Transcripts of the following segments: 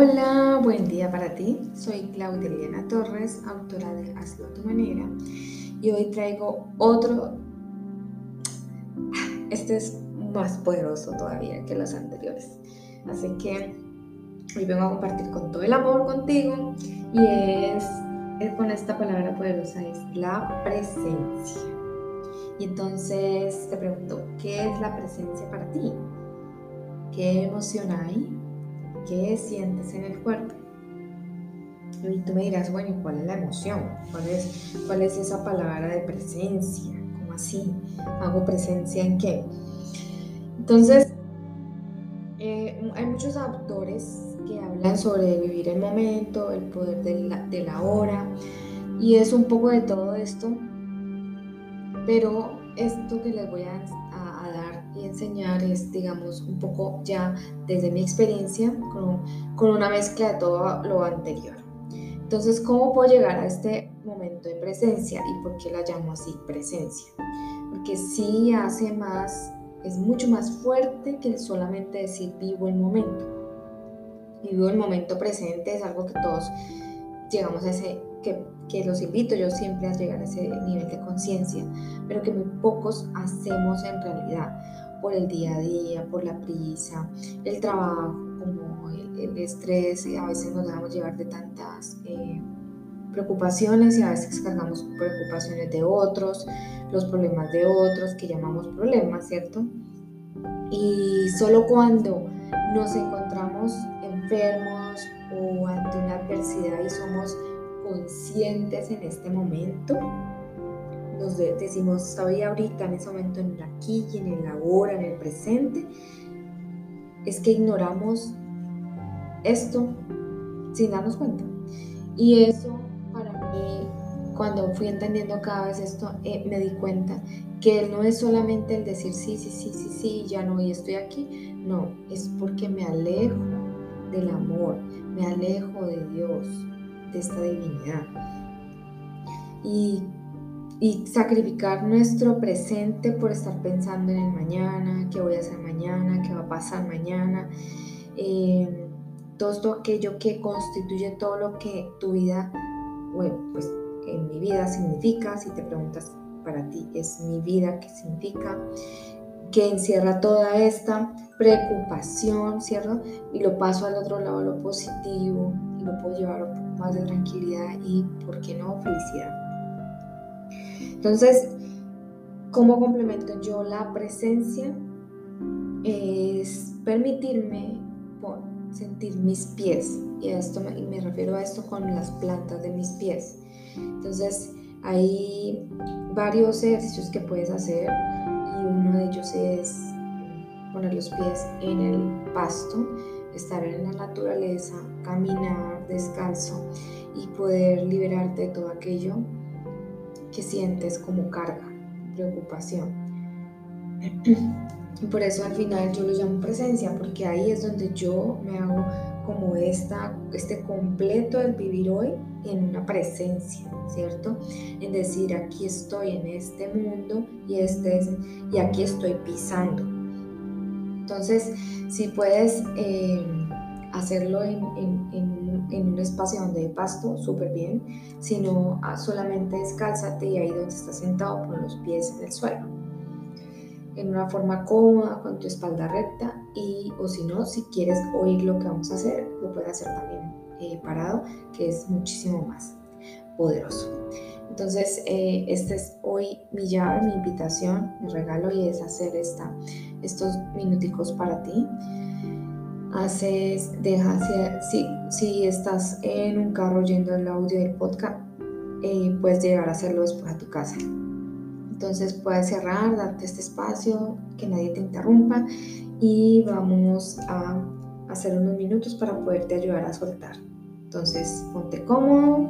Hola, buen día para ti. Soy Claudia Liliana Torres, autora de Hazlo a tu manera. Y hoy traigo otro. Este es más poderoso todavía que los anteriores. Así que hoy vengo a compartir con todo el amor contigo. Y es, es con esta palabra poderosa: es la presencia. Y entonces te pregunto: ¿qué es la presencia para ti? ¿Qué emoción hay? ¿Qué sientes en el cuerpo? Y tú me dirás, bueno, ¿cuál es la emoción? ¿Cuál es, cuál es esa palabra de presencia? ¿Cómo así? ¿Hago presencia en qué? Entonces, eh, hay muchos autores que hablan sobre vivir el momento, el poder de de la hora, y es un poco de todo esto, pero esto que les voy a y enseñar es, digamos, un poco ya desde mi experiencia con, con una mezcla de todo lo anterior. Entonces, ¿cómo puedo llegar a este momento de presencia y por qué la llamo así presencia? Porque sí hace más, es mucho más fuerte que solamente decir vivo el momento. Vivo el momento presente es algo que todos llegamos a ese, que, que los invito yo siempre a llegar a ese nivel de conciencia, pero que muy pocos hacemos en realidad por el día a día, por la prisa, el trabajo, como el, estrés, y a veces nos dejamos llevar de tantas eh, preocupaciones y a veces cargamos preocupaciones de otros, los problemas de otros que llamamos problemas, ¿cierto? Y solo cuando nos encontramos enfermos o ante una adversidad y somos conscientes en este momento, nos decimos, estoy ahorita en ese momento en el aquí y en el ahora, en el presente, es que ignoramos esto sin darnos cuenta. Y eso para mí, cuando fui entendiendo cada vez esto, eh, me di cuenta que no es solamente el decir sí, sí, sí, sí, sí, ya no, y estoy aquí. No, es porque me alejo del amor, me alejo de Dios, de esta divinidad. Y y sacrificar nuestro presente por estar pensando en el mañana, qué voy a hacer mañana, qué va a pasar mañana, eh, todo aquello que constituye todo lo que tu vida, bueno, pues en mi vida significa, si te preguntas para ti, es mi vida, qué significa, que encierra toda esta preocupación, ¿cierto? Y lo paso al otro lado, lo positivo, y lo puedo llevar poco más de tranquilidad y, ¿por qué no?, felicidad. Entonces, ¿cómo complemento yo la presencia? Es permitirme sentir mis pies. Y a esto me, refiero a esto con las plantas de mis pies. Entonces, hay varios ejercicios que puedes hacer y uno de ellos es poner los pies en el pasto, estar en la naturaleza, caminar descalzo y poder liberarte de todo aquello que sientes como carga, preocupación. Y por eso al final yo lo llamo presencia, porque ahí es donde yo me hago como esta, este completo del vivir hoy en una presencia, ¿cierto? En decir, aquí estoy en este mundo y, este y aquí estoy pisando. Entonces, si puedes eh, hacerlo en, un espacio donde hay pasto, súper bien, sino ah, solamente descálzate y ahí donde estás sentado con los pies en el suelo. En una forma cómoda, con tu espalda recta y, o si no, si quieres oír lo que vamos a hacer, lo puedes hacer también eh, parado, que es muchísimo más poderoso. Entonces, eh, este es hoy mi llave, mi invitación, mi regalo y es hacer esta, estos minuticos para ti haces, dejas, si, si estás en un carro oyendo el audio del podcast, eh, puedes llegar a hacerlo después a tu casa. Entonces puedes cerrar, darte este espacio, que nadie te interrumpa y vamos a hacer unos minutos para poderte ayudar a soltar. Entonces ponte cómodo.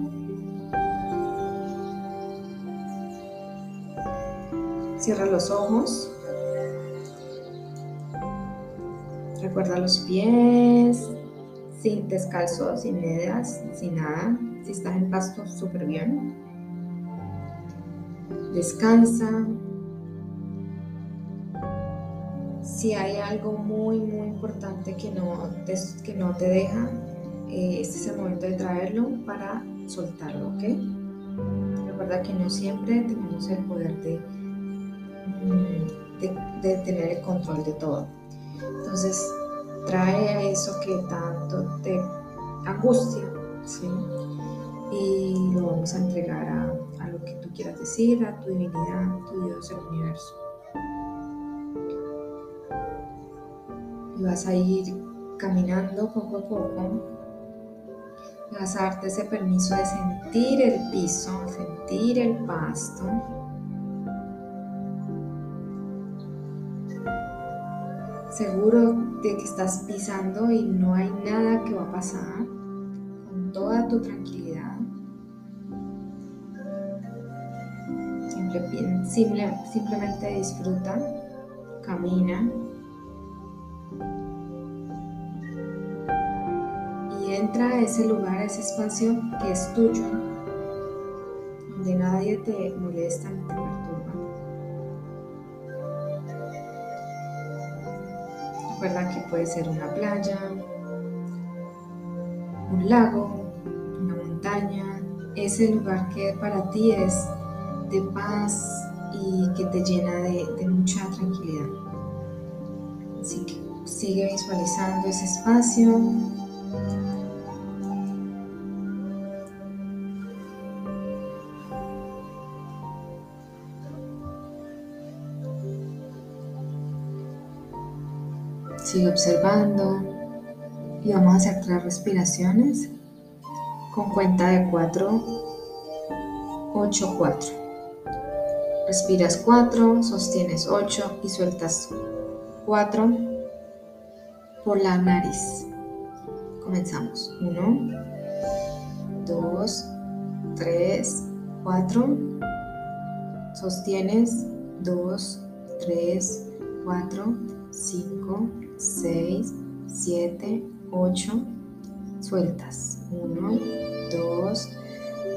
Cierra los ojos. Recuerda los pies, sin descalzo, sin medias, sin nada. Si estás en pasto, súper bien. Descansa. Si hay algo muy, muy importante que no te, que no te deja, eh, este es el momento de traerlo para soltarlo, ¿ok? Recuerda que no siempre tenemos el poder de, de, tener el control de todo. Entonces, trae a eso que tanto te angustia. Y lo vamos a entregar a, a lo que tú quieras decir, a tu divinidad, a tu Dios, el universo. Y vas a ir caminando poco a poco vas a darte ese permiso de sentir el piso, sentir el pasto. Seguro de que estás pisando y no hay nada que va a pasar. Con toda tu tranquilidad. simplemente disfruta, camina. entra a ese lugar, a ese espacio que es tuyo, donde nadie te molesta Recuerda que puede ser una playa, un lago, una montaña, ese lugar que para ti es de paz y que te llena de, mucha tranquilidad. Así que sigue visualizando ese espacio Sigue observando y vamos a hacer tres respiraciones con cuenta de 4, 8, 4. Respiras 4, sostienes 8 y sueltas 4 por la nariz. Comenzamos. 1, 2, 3, 4. Sostienes 2, 3, 4, 5, 6, 7, 8, sueltas. 1, 2,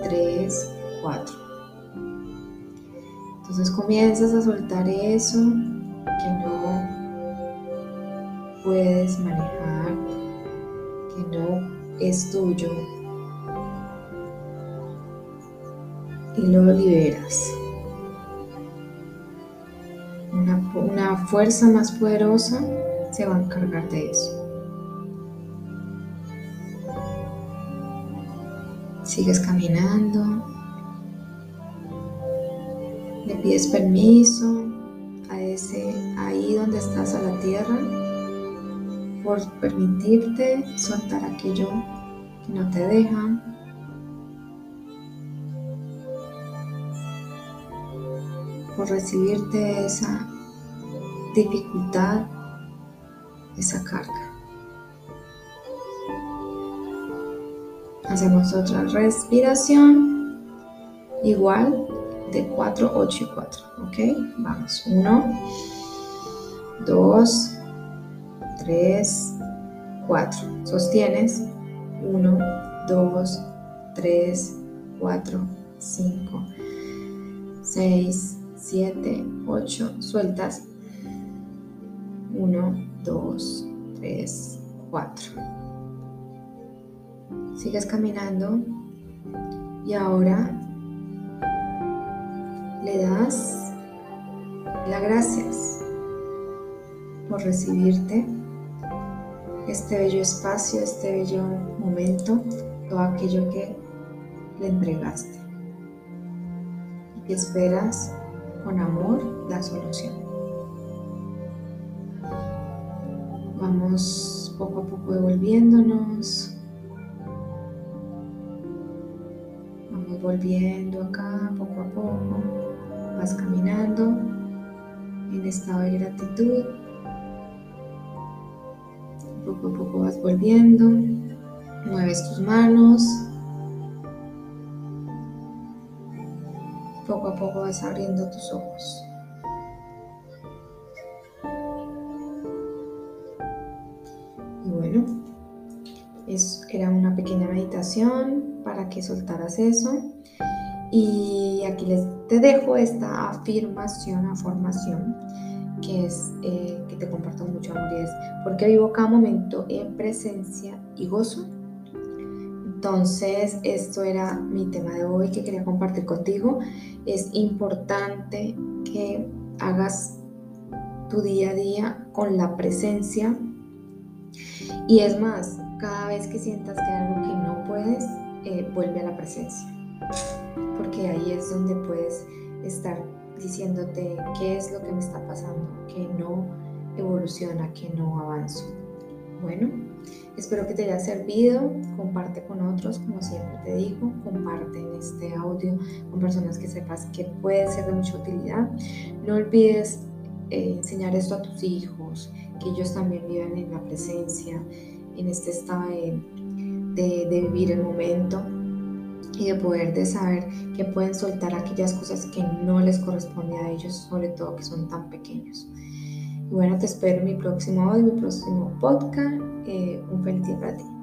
3, 4. Entonces comienzas a soltar eso que no puedes manejar, que no es tuyo. Y lo liberas. Una, una fuerza más poderosa se va a encargar de eso. Sigues caminando. Le pides permiso a ese ahí donde estás a la tierra por permitirte soltar aquello que no te deja. Por recibirte esa dificultad esa carga. Hacemos otra respiración igual de 4, 8 y 4. ¿Ok? Vamos. 1, 2, 3, 4. Sostienes. 1, 2, 3, 4, 5, 6, 7, 8. Sueltas. 1, 2, 3, 4. Sigues caminando y ahora le das las gracias por recibirte este bello espacio, este bello momento, todo aquello que le entregaste y que esperas con amor la solución. Vamos poco a poco devolviéndonos. Vamos volviendo acá poco a poco. Vas caminando en estado de gratitud. Poco a poco vas volviendo. Mueves tus manos. Poco a poco vas abriendo tus ojos. Era una pequeña meditación para que soltaras eso. Y aquí les te dejo esta afirmación, afirmación, que es eh, que te comparto mucho amor y es porque vivo cada momento en presencia y gozo. Entonces, esto era mi tema de hoy que quería compartir contigo. Es importante que hagas tu día a día con la presencia. Y es más, cada vez que sientas que hay algo que no puedes, eh, vuelve a la presencia. Porque ahí es donde puedes estar diciéndote qué es lo que me está pasando, que no evoluciona, que no avanzo. Bueno, espero que te haya servido. Comparte con otros, como siempre te digo. Comparte este audio con personas que sepas que puede ser de mucha utilidad. No olvides eh, enseñar esto a tus hijos, que ellos también vivan en la presencia, en este estado de, vivir el momento y de poder de saber que pueden soltar aquellas cosas que no les corresponde a ellos, sobre todo que son tan pequeños. Y bueno, te espero en mi próximo audio, mi próximo podcast. Eh, un feliz día para ti.